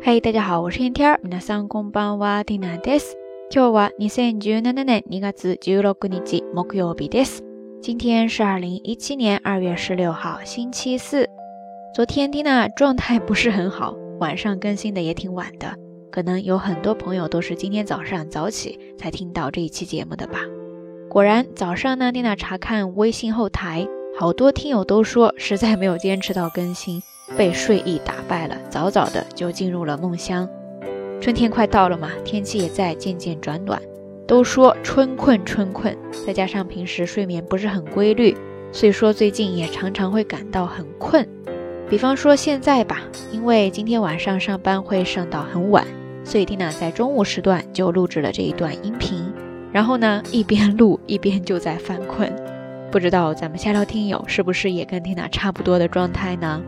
嘿，大家好，我是天天。皆さんこんばんは、ティナです。今日は二千十七年二月十六日木曜日です。今天是二零一七年二月十六号，星期四。昨天蒂娜状态不是很好，晚上更新的也挺晚的，可能有很多朋友都是今天早上早起才听到这一期节目的吧。果然，早上呢，蒂娜查看微信后台，好多听友都说实在没有坚持到更新。 被睡意打败了，早早的就进入了梦乡。春天快到了嘛，天气也在渐渐转暖。都说春困春困，再加上平时睡眠不是很规律，所以说最近也常常会感到很困。比方说现在吧，因为今天晚上上班会上到很晚，所以蒂娜在中午时段就录制了这一段音频。然后呢，一边录一边就在犯困。不知道咱们下聊听友是不是也跟蒂娜差不多的状态呢？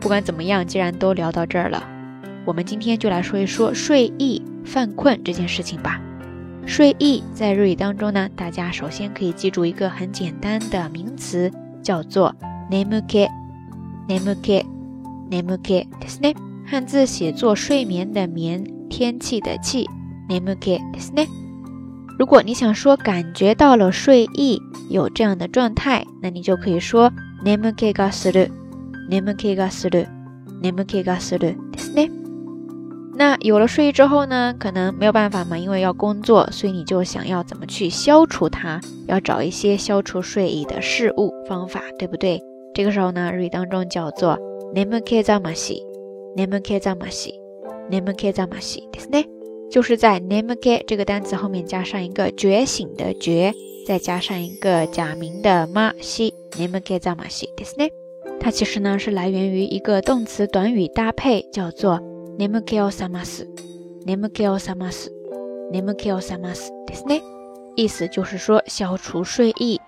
不管怎么样，既然都聊到这儿了，我们今天就来说一说睡意犯困这件事情吧。睡意在日语当中呢，大家首先可以记住一个很简单的名词，叫做 nemuke nemuke nemuke，ですね。汉字写作睡眠的眠，天气的气，nemuke，ですね。如果你想说感觉到了睡意，有这样的状态，那你就可以说 nemuke ga suru。 眠気がする、眠気がするですね。那有了睡意之后呢，可能没有办法嘛，因为要工作，所以你就想要怎么去消除它，要找一些消除睡意的事物方法，对不对？这个时候呢，日语当中叫做眠気ざまし、眠気ざまし、眠気ざましですね。就是在眠気这个单词后面加上一个觉醒的觉，再加上一个假名的まし、眠気ざましですね。 它其实呢是来源于一个动词短语搭配，叫做 nemuke o samasu，nemuke o samasu，nemuke o samasu，ですね。意思就是说消除睡意。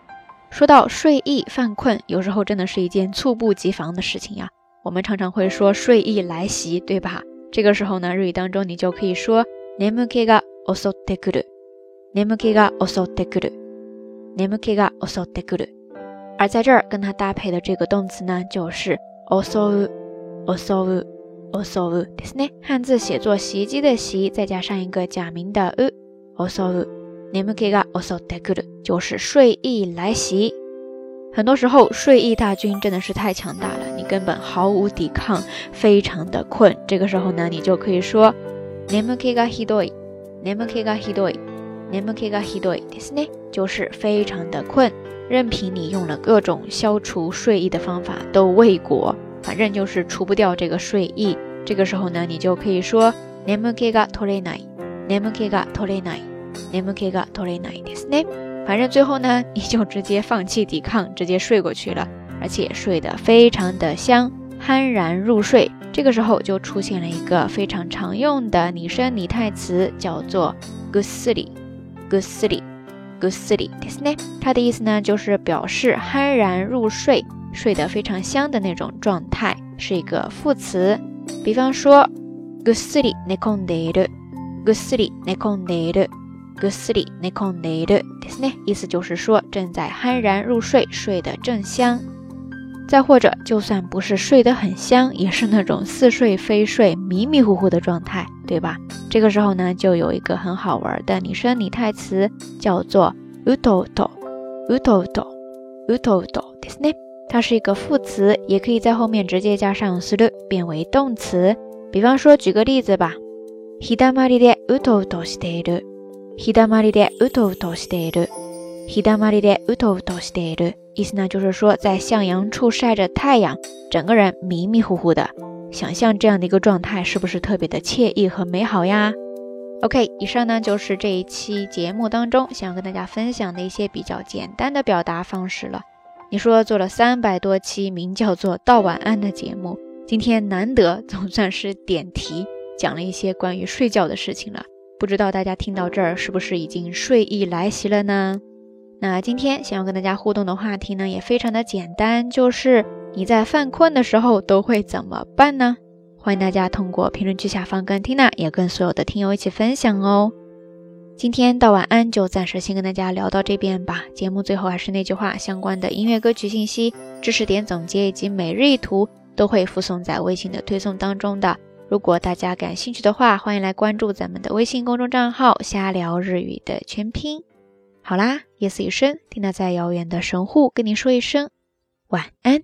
说到睡意犯困，有时候真的是一件猝不及防的事情呀。我们常常会说睡意来袭，对吧？这个时候呢，日语当中你就可以说 nemuke ga osotte kuru，nemuke ga osotte kuru，nemuke ga osotte kuru。 而在这儿跟它搭配的这个动词呢，就是 osou，osou，osou，ですね。汉字写作袭击的袭，再加上一个假名的 u，osou。眠気が襲ってくる，就是睡意来袭。很多时候睡意大军真的是太强大了，你根本毫无抵抗，非常的困。这个时候呢，你就可以说眠気がひどい，眠気がひどい，眠気がひどいですね，就是非常的困。 任凭你用了各种消除睡意的方法都未果，反正就是除不掉这个睡意。这个时候呢，你就可以说 nemuke ga torenai，nemuke ga torenai，nemuke ga torenai ですね。反正最后呢，你就直接放弃抵抗，直接睡过去了，而且睡得非常的香，酣然入睡。这个时候就出现了一个非常常用的拟声拟态词，叫做 gusuri，gusuri。ぐっ すりですね。它的意思呢，就是表示酣然入睡，睡得非常香的那种状态，是一个副词。比方说，ぐっすり寝込んでいる，ぐっすり寝込んでいる，ぐっすり寝込んでいるですね。意思就是说正在酣然入睡，睡得正香。 再或者，就算不是睡得很香，也是那种似睡非睡、迷迷糊糊的状态，对吧？这个时候呢，就有一个很好玩的拟声拟态词，叫做うとうと、うとうと、うとうとですね。它是一个副词，也可以在后面直接加上する，变为动词。比方说，举个例子吧。ひだまりでうとうとしている。 ひだまりでうとうとしている。ひだまりでうとうとしている。意思呢，就是说在向阳处晒着太阳，整个人迷迷糊糊的。想象这样的一个状态，是不是特别的惬意和美好呀？OK，以上呢就是这一期节目当中想要跟大家分享的一些比较简单的表达方式了。你说做了三百多期名叫做“道晚安”的节目，今天难得总算是点题讲了一些关于睡觉的事情了。不知道大家听到这儿是不是已经睡意来袭了呢？ 那今天想要跟大家互动的话题呢，也非常的简单，就是你在犯困的时候都会怎么办呢？欢迎大家通过评论区下方跟 Tina 也跟所有的听友一起分享哦。今天到晚安就暂时先跟大家聊到这边吧。节目最后还是那句话，相关的音乐歌曲信息、知识点总结以及每日一图都会附送在微信的推送当中的。如果大家感兴趣的话，欢迎来关注咱们的微信公众账号“瞎聊日语”的全拼。好啦，夜色已深，听娜在遥远的神户跟您说一声晚安。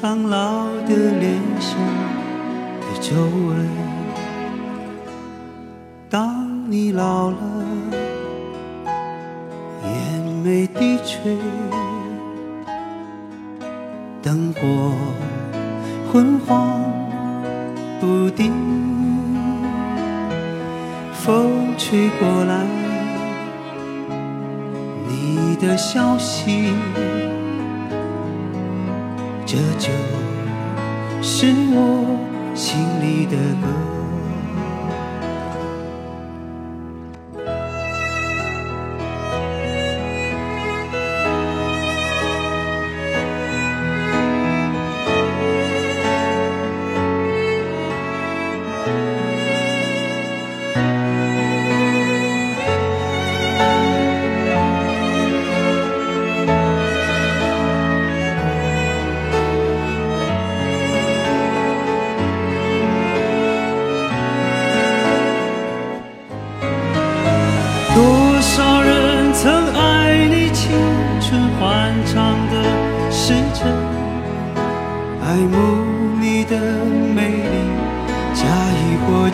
苍老的脸上的皱纹。当你老了，眼眉低垂。灯火昏黄不定，风吹过来，你的消息，这就是我心里的歌。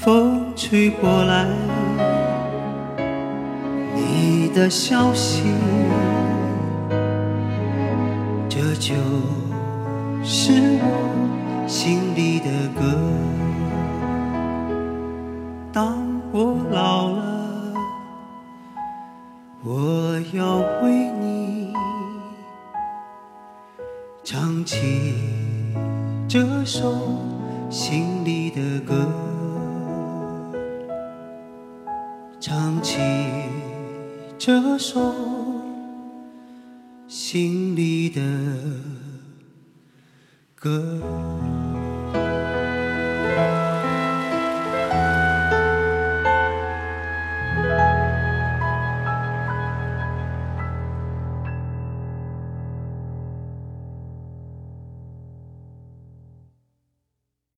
风吹过来，你的消息，这就是我心里的歌。当我老了，我要为你。唱起。这首心里的歌，唱起这首心里的歌。